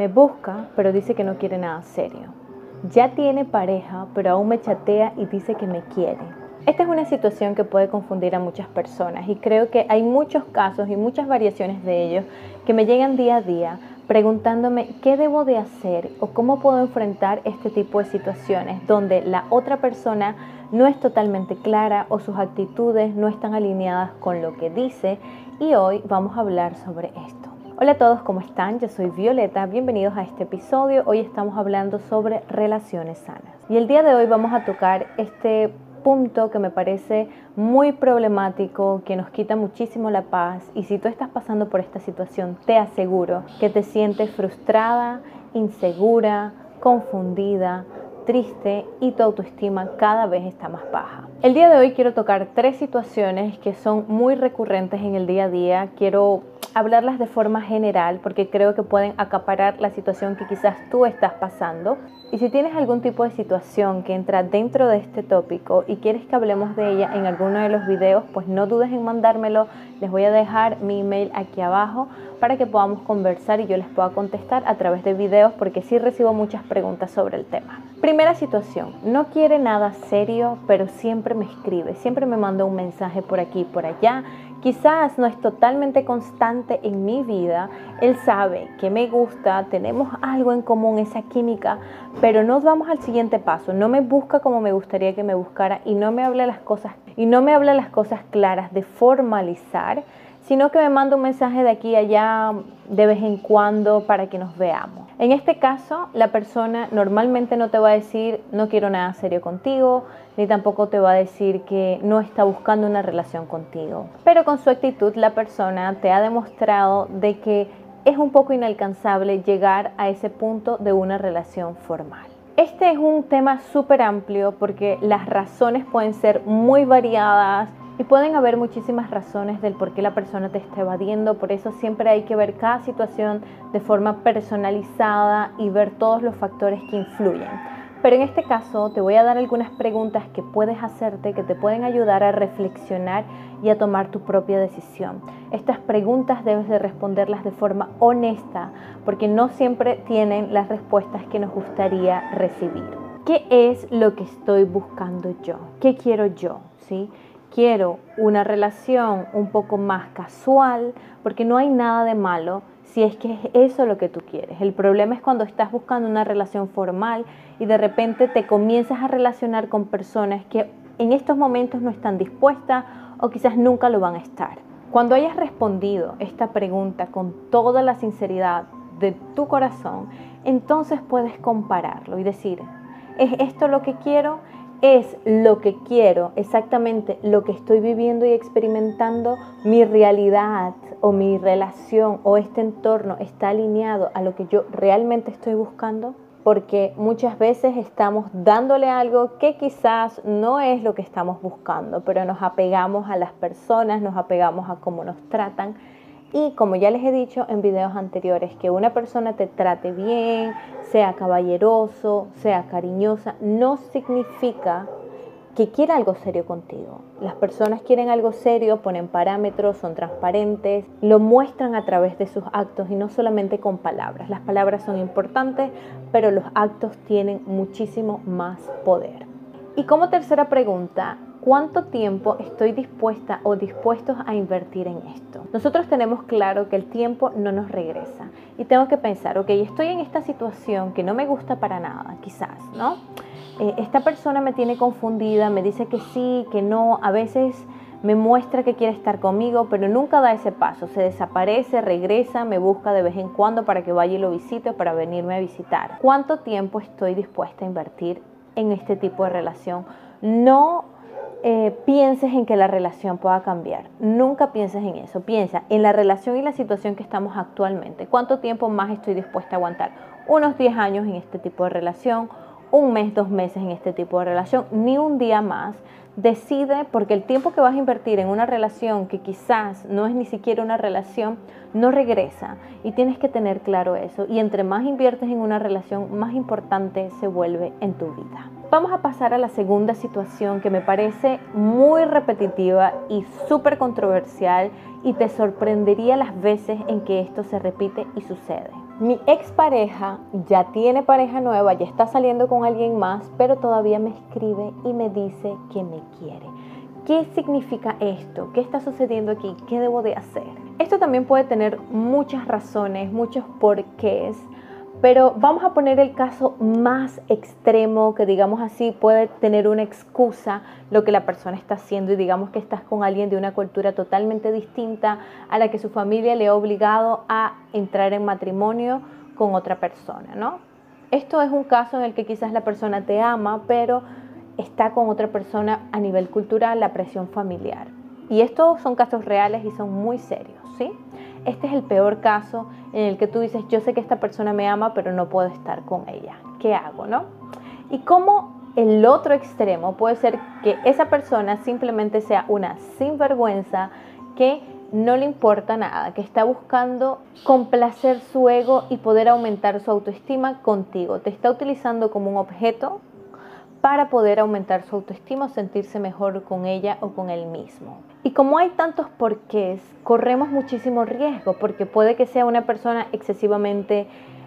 Me busca, pero dice que no quiere nada serio. Ya tiene pareja, pero aún me chatea y dice que me quiere. Esta es una situación que puede confundir a muchas personas y creo que hay muchos casos y muchas variaciones de ellos que me llegan día a día preguntándome qué debo de hacer o cómo puedo enfrentar este tipo de situaciones donde la otra persona no es totalmente clara o sus actitudes no están alineadas con lo que dice y hoy vamos a hablar sobre esto. Hola a todos, ¿cómo están? Yo soy Violeta, bienvenidos a este episodio. Hoy estamos hablando sobre relaciones sanas. Y el día de hoy vamos a tocar este punto que me parece muy problemático, que nos quita muchísimo la paz y si tú estás pasando por esta situación, te aseguro que te sientes frustrada, insegura, confundida, triste y tu autoestima cada vez está más baja. El día de hoy quiero tocar tres situaciones que son muy recurrentes en el día a día. Quiero hablarlas de forma general porque creo que pueden acaparar la situación que quizás tú estás pasando. Y si tienes algún tipo de situación que entra dentro de este tópico y quieres que hablemos de ella en alguno de los videos, pues no dudes en mandármelo. Les voy a dejar mi email aquí abajo para que podamos conversar y yo les pueda contestar a través de videos porque sí recibo muchas preguntas sobre el tema. Primera situación, no quiere nada serio, pero siempre me escribe, siempre me manda un mensaje por aquí, por allá Quizás no es totalmente constante en mi vida, él sabe que me gusta, tenemos algo en común, esa química, pero no vamos al siguiente paso, no me busca como me gustaría que me buscara y no me habla las cosas y no me habla las cosas claras de formalizar, sino que me manda un mensaje de aquí a allá de vez en cuando para que nos veamos. En este caso, la persona normalmente no te va a decir no quiero nada serio contigo, ni tampoco te va a decir que no está buscando una relación contigo. Pero con su actitud la persona te ha demostrado de que es un poco inalcanzable llegar a ese punto de una relación formal. Este es un tema súper amplio porque las razones pueden ser muy variadas, y pueden haber muchísimas razones del por qué la persona te está evadiendo, por eso siempre hay que ver cada situación de forma personalizada y ver todos los factores que influyen. Pero en este caso te voy a dar algunas preguntas que puedes hacerte que te pueden ayudar a reflexionar y a tomar tu propia decisión. Estas preguntas debes de responderlas de forma honesta porque no siempre tienen las respuestas que nos gustaría recibir. ¿Qué es lo que estoy buscando yo? ¿Qué quiero yo? ¿Sí? Quiero una relación un poco más casual, porque no hay nada de malo si es que es eso lo que tú quieres. El problema es cuando estás buscando una relación formal y de repente te comienzas a relacionar con personas que en estos momentos no están dispuestas o quizás nunca lo van a estar. Cuando hayas respondido esta pregunta con toda la sinceridad de tu corazón, entonces puedes compararlo y decir, ¿es esto lo que quiero? Es lo que quiero, exactamente lo que estoy viviendo y experimentando, mi realidad o mi relación o este entorno está alineado a lo que yo realmente estoy buscando? Porque muchas veces estamos dándole algo que quizás no es lo que estamos buscando, pero nos apegamos a las personas, nos apegamos a cómo nos tratan y como ya les he dicho en videos anteriores, que una persona te trate bien, sea caballeroso, sea cariñosa, no significa que quiera algo serio contigo. Las personas quieren algo serio, ponen parámetros, son transparentes, lo muestran a través de sus actos y no solamente con palabras. Las palabras son importantes, pero los actos tienen muchísimo más poder. Y como tercera pregunta, ¿Cuánto tiempo estoy dispuesta o dispuestos a invertir en esto? Nosotros tenemos claro que el tiempo no nos regresa y tengo que pensar, ok, estoy en esta situación que no me gusta para nada, quizás, ¿no? Eh, esta persona me tiene confundida, me dice que sí, que no, a veces me muestra que quiere estar conmigo, pero nunca da ese paso, se desaparece, regresa, me busca de vez en cuando para que vaya y lo visite o para venirme a visitar. ¿Cuánto tiempo estoy dispuesta a invertir en este tipo de relación? No eh, pienses en que la relación pueda cambiar. Nunca pienses en eso. Piensa en la relación y la situación que estamos actualmente. ¿Cuánto tiempo más estoy dispuesta a aguantar? Unos 10 años en este tipo de relación, un mes, dos meses en este tipo de relación, ni un día más. Decide, porque el tiempo que vas a invertir en una relación que quizás no es ni siquiera una relación, no regresa. Y tienes que tener claro eso. Y entre más inviertes en una relación, más importante se vuelve en tu vida. Vamos a pasar a la segunda situación que me parece muy repetitiva y súper controversial y te sorprendería las veces en que esto se repite y sucede. Mi expareja ya tiene pareja nueva, ya está saliendo con alguien más, pero todavía me escribe y me dice que me quiere. ¿Qué significa esto? ¿Qué está sucediendo aquí? ¿Qué debo de hacer? Esto también puede tener muchas razones, muchos porqués, pero vamos a poner el caso más extremo, que digamos así puede tener una excusa lo que la persona está haciendo y digamos que estás con alguien de una cultura totalmente distinta a la que su familia le ha obligado a entrar en matrimonio con otra persona, ¿no? Esto es un caso en el que quizás la persona te ama, pero está con otra persona a nivel cultural, la presión familiar. Y estos son casos reales y son muy serios, ¿sí? Este es el peor caso en el que tú dices, yo sé que esta persona me ama, pero no puedo estar con ella. ¿Qué hago, no? Y cómo el otro extremo puede ser que esa persona simplemente sea una sinvergüenza que no le importa nada, que está buscando complacer su ego y poder aumentar su autoestima contigo. Te está utilizando como un objeto para poder aumentar su autoestima sentirse mejor con ella o con él mismo. Y como hay tantos porqués, corremos muchísimo riesgo porque puede que sea una persona excesivamente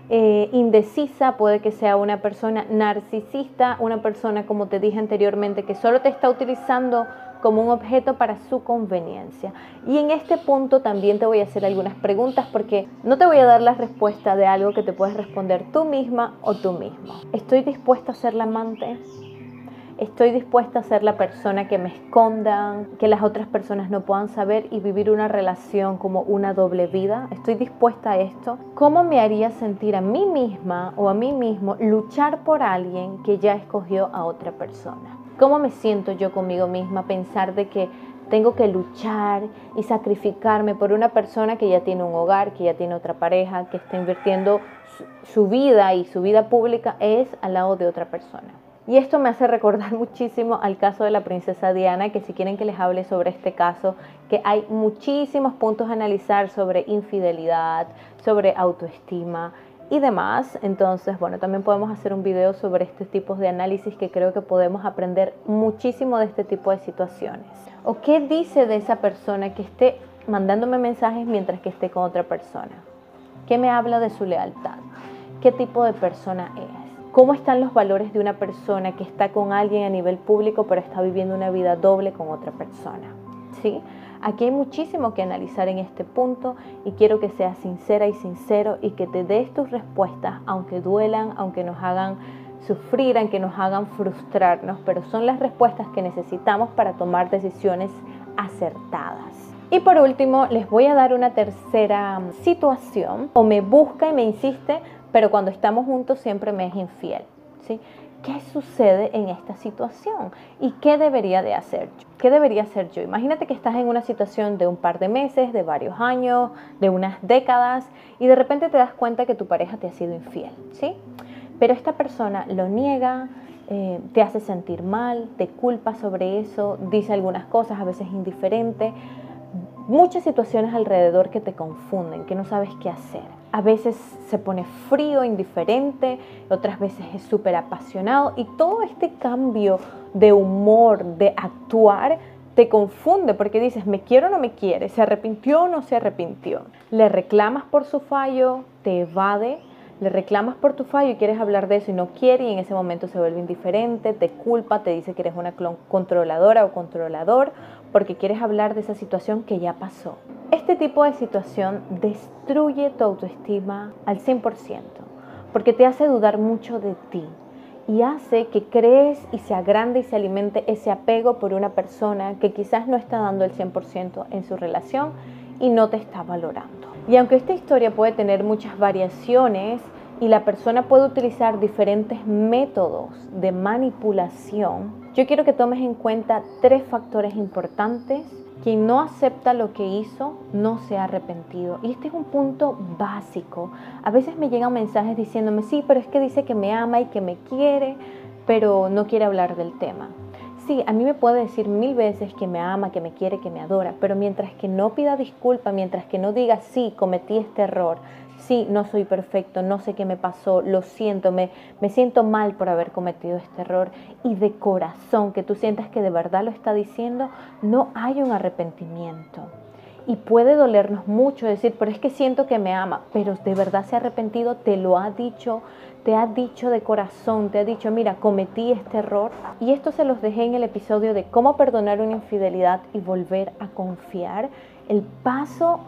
eh, indecisa, puede que sea una persona narcisista, una persona, como te dije anteriormente, que solo te está utilizando como un objeto para su conveniencia. Y en este punto también te voy a hacer algunas preguntas porque no te voy a dar la respuesta de algo que te puedes responder tú misma o tú mismo. ¿Estoy dispuesta a ser la amante? Estoy dispuesta a ser la persona que me escondan, que las otras personas no puedan saber y vivir una relación como una doble vida. Estoy dispuesta a esto. ¿Cómo me haría sentir a mí misma o a mí mismo luchar por alguien que ya escogió a otra persona? ¿Cómo me siento yo conmigo misma pensar de que tengo que luchar y sacrificarme por una persona que ya tiene un hogar, que ya tiene otra pareja, que está invirtiendo su, vida y su vida pública es al lado de otra persona? Y esto me hace recordar muchísimo al caso de la princesa Diana, que si quieren que les hable sobre este caso, que hay muchísimos puntos a analizar sobre infidelidad, sobre autoestima y demás. Entonces, bueno, también podemos hacer un video sobre este tipo de análisis que creo que podemos aprender muchísimo de este tipo de situaciones. ¿O qué dice de esa persona que esté mandándome mensajes mientras que esté con otra persona? ¿Qué me habla de su lealtad? ¿Qué tipo de persona es? Cómo están los valores de una persona que está con alguien a nivel público pero está viviendo una vida doble con otra persona. ¿Sí? Aquí hay muchísimo que analizar en este punto y quiero que seas sincera y sincero y que te des tus respuestas, aunque duelan, aunque nos hagan sufrir, aunque nos hagan frustrarnos, pero son las respuestas que necesitamos para tomar decisiones acertadas. Y por último, les voy a dar una tercera situación, o me busca y me insiste pero cuando estamos juntos siempre me es infiel. ¿sí? ¿Qué sucede en esta situación? ¿Y qué debería de hacer yo? ¿Qué debería hacer yo? Imagínate que estás en una situación de un par de meses, de varios años, de unas décadas, y de repente te das cuenta que tu pareja te ha sido infiel, ¿sí? Pero esta persona lo niega, eh, te hace sentir mal, te culpa sobre eso, dice algunas cosas, a veces indiferente, muchas situaciones alrededor que te confunden, que no sabes qué hacer. A veces se pone frío, indiferente, otras veces es súper apasionado y todo este cambio de humor, de actuar, te confunde porque dices, ¿me quiero o no me quiere? ¿Se arrepintió o no se arrepintió? Le reclamas por su fallo, te evade, le reclamas por tu fallo y quieres hablar de eso y no quiere y en ese momento se vuelve indiferente, te culpa, te dice que eres una controladora o controlador porque quieres hablar de esa situación que ya pasó. Este tipo de situación destruye tu autoestima al 100% porque te hace dudar mucho de ti y hace que crees y se agrande y se alimente ese apego por una persona que quizás no está dando el 100% en su relación y no te está valorando. Y aunque esta historia puede tener muchas variaciones y la persona puede utilizar diferentes métodos de manipulación, yo quiero que tomes en cuenta tres factores importantes. Quien no acepta lo que hizo no se ha arrepentido. Y este es un punto básico. A veces me llegan mensajes diciéndome, sí, pero es que dice que me ama y que me quiere, pero no quiere hablar del tema. Sí, a mí me puede decir mil veces que me ama, que me quiere, que me adora, pero mientras que no pida disculpa, mientras que no diga, sí, cometí este error, sí, no soy perfecto, no sé qué me pasó, lo siento, me, me siento mal por haber cometido este error y de corazón, que tú sientas que de verdad lo está diciendo, no hay un arrepentimiento. Y puede dolernos mucho decir, pero es que siento que me ama, pero de verdad se ha arrepentido, te lo ha dicho, te ha dicho de corazón, te ha dicho, mira, cometí este error. Y esto se los dejé en el episodio de cómo perdonar una infidelidad y volver a confiar. El paso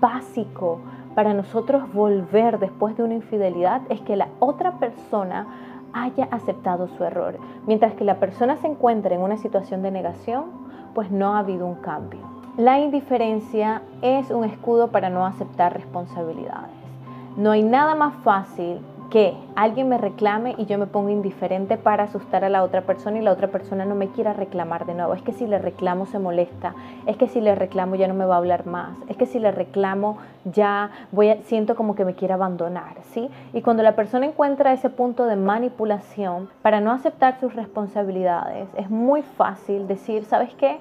básico para nosotros volver después de una infidelidad es que la otra persona haya aceptado su error. Mientras que la persona se encuentra en una situación de negación, pues no ha habido un cambio. La indiferencia es un escudo para no aceptar responsabilidades. No hay nada más fácil que alguien me reclame y yo me pongo indiferente para asustar a la otra persona y la otra persona no me quiera reclamar de nuevo. Es que si le reclamo se molesta, es que si le reclamo ya no me va a hablar más, es que si le reclamo ya voy a, siento como que me quiere abandonar, ¿sí? Y cuando la persona encuentra ese punto de manipulación para no aceptar sus responsabilidades, es muy fácil decir, ¿sabes qué?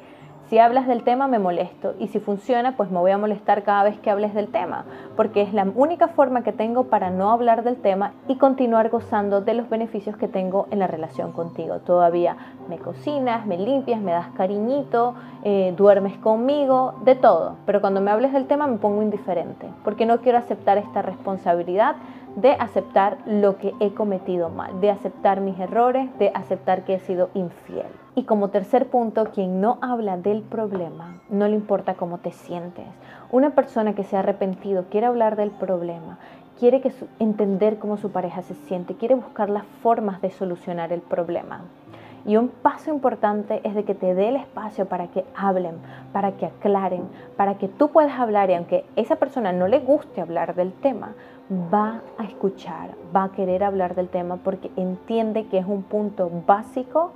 Si hablas del tema me molesto y si funciona pues me voy a molestar cada vez que hables del tema, porque es la única forma que tengo para no hablar del tema y continuar gozando de los beneficios que tengo en la relación contigo. Todavía me cocinas, me limpias, me das cariñito, eh, duermes conmigo, de todo, pero cuando me hables del tema me pongo indiferente, porque no quiero aceptar esta responsabilidad de aceptar lo que he cometido mal, de aceptar mis errores, de aceptar que he sido infiel. Y como tercer punto, quien no habla del problema, no le importa cómo te sientes. Una persona que se ha arrepentido quiere hablar del problema, quiere entender cómo su pareja se siente, quiere buscar las formas de solucionar el problema. Y un paso importante es de que te dé el espacio para que hablen, para que aclaren, para que tú puedas hablar y aunque esa persona no le guste hablar del tema, va a escuchar, va a querer hablar del tema porque entiende que es un punto básico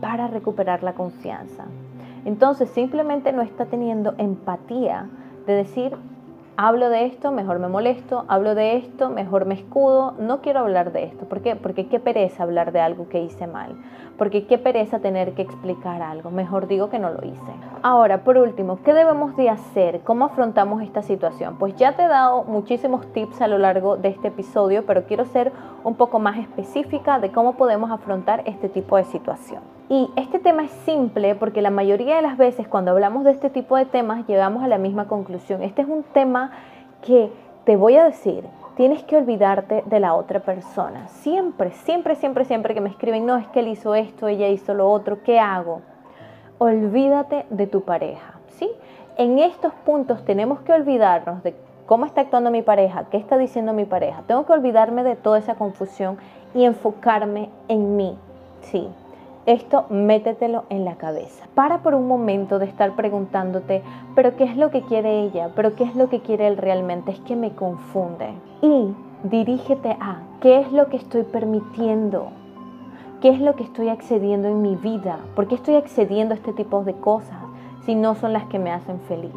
para recuperar la confianza. Entonces simplemente no está teniendo empatía de decir, hablo de esto, mejor me molesto, hablo de esto, mejor me escudo, no quiero hablar de esto. ¿Por qué? Porque qué pereza hablar de algo que hice mal, porque qué pereza tener que explicar algo, mejor digo que no lo hice. Ahora, por último, ¿qué debemos de hacer? ¿Cómo afrontamos esta situación? Pues ya te he dado muchísimos tips a lo largo de este episodio, pero quiero ser un poco más específica de cómo podemos afrontar este tipo de situación. Y este tema es simple porque la mayoría de las veces cuando hablamos de este tipo de temas llegamos a la misma conclusión. Este es un tema que te voy a decir, tienes que olvidarte de la otra persona. Siempre, siempre, siempre, siempre que me escriben, no, es que él hizo esto, ella hizo lo otro, ¿qué hago? Olvídate de tu pareja, ¿sí? En estos puntos tenemos que olvidarnos de cómo está actuando mi pareja, qué está diciendo mi pareja. Tengo que olvidarme de toda esa confusión y enfocarme en mí, ¿sí? Esto métetelo en la cabeza. Para por un momento de estar preguntándote, pero ¿qué es lo que quiere ella? ¿Pero qué es lo que quiere él realmente? Es que me confunde. Y dirígete a, ¿qué es lo que estoy permitiendo? ¿Qué es lo que estoy accediendo en mi vida? ¿Por qué estoy accediendo a este tipo de cosas si no son las que me hacen feliz?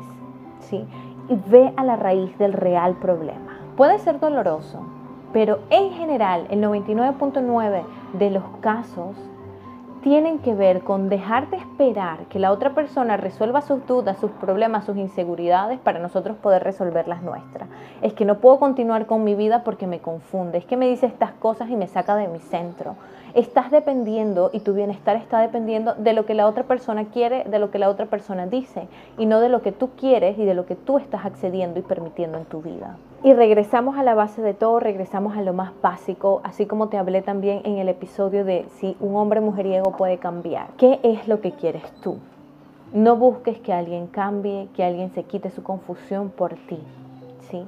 ¿Sí? Y ve a la raíz del real problema. Puede ser doloroso, pero en general el 99.9 de los casos tienen que ver con dejar de esperar que la otra persona resuelva sus dudas, sus problemas, sus inseguridades para nosotros poder resolver las nuestras. Es que no puedo continuar con mi vida porque me confunde, es que me dice estas cosas y me saca de mi centro. Estás dependiendo y tu bienestar está dependiendo de lo que la otra persona quiere, de lo que la otra persona dice y no de lo que tú quieres y de lo que tú estás accediendo y permitiendo en tu vida. Y regresamos a la base de todo, regresamos a lo más básico, así como te hablé también en el episodio de si un hombre mujeriego puede cambiar. ¿Qué es lo que quieres tú? No busques que alguien cambie, que alguien se quite su confusión por ti. ¿sí?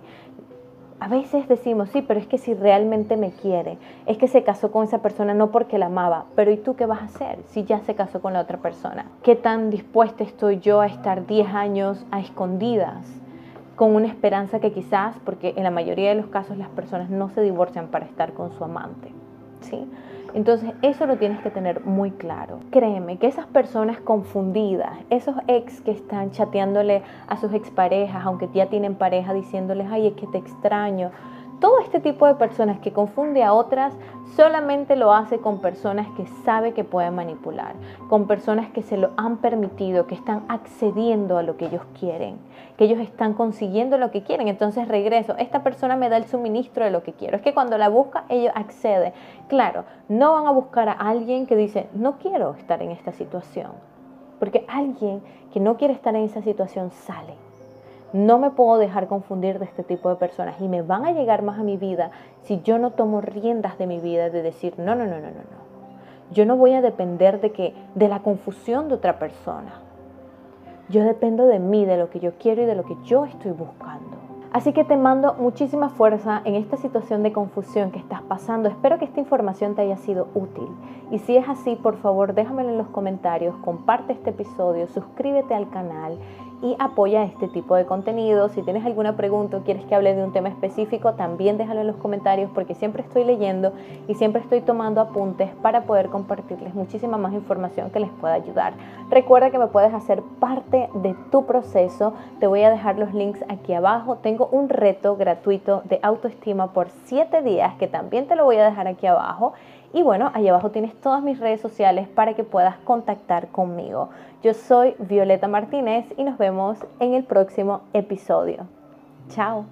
A veces decimos, sí, pero es que si realmente me quiere, es que se casó con esa persona no porque la amaba, pero ¿y tú qué vas a hacer si ya se casó con la otra persona? ¿Qué tan dispuesta estoy yo a estar 10 años a escondidas? con una esperanza que quizás, porque en la mayoría de los casos las personas no se divorcian para estar con su amante, ¿sí? Entonces eso lo tienes que tener muy claro. Créeme que esas personas confundidas, esos ex que están chateándole a sus exparejas, aunque ya tienen pareja, diciéndoles, ay, es que te extraño, todo este tipo de personas que confunde a otras solamente lo hace con personas que sabe que pueden manipular, con personas que se lo han permitido, que están accediendo a lo que ellos quieren, que ellos están consiguiendo lo que quieren. Entonces regreso, esta persona me da el suministro de lo que quiero. Es que cuando la busca, ellos accede. Claro, no van a buscar a alguien que dice, no quiero estar en esta situación, porque alguien que no quiere estar en esa situación sale No me puedo dejar confundir de este tipo de personas y me van a llegar más a mi vida si yo no tomo riendas de mi vida de decir, no, no, no, no, no, no. Yo no voy a depender de que de la confusión de otra persona. Yo dependo de mí, de lo que yo quiero y de lo que yo estoy buscando. Así que te mando muchísima fuerza en esta situación de confusión que estás pasando. Espero que esta información te haya sido útil. Y si es así, por favor, déjamelo en los comentarios, comparte este episodio, suscríbete al canal y apoya este tipo de contenido. Si tienes alguna pregunta o quieres que hable de un tema específico, también déjalo en los comentarios porque siempre estoy leyendo y siempre estoy tomando apuntes para poder compartirles muchísima más información que les pueda ayudar. Recuerda que me puedes hacer parte de tu proceso. Te voy a dejar los links aquí abajo. Tengo un reto gratuito de autoestima por 7 días que también te lo voy a dejar aquí abajo. Y bueno, ahí abajo tienes todas mis redes sociales para que puedas contactar conmigo. Yo soy Violeta Martínez y nos vemos en el próximo episodio. Chao.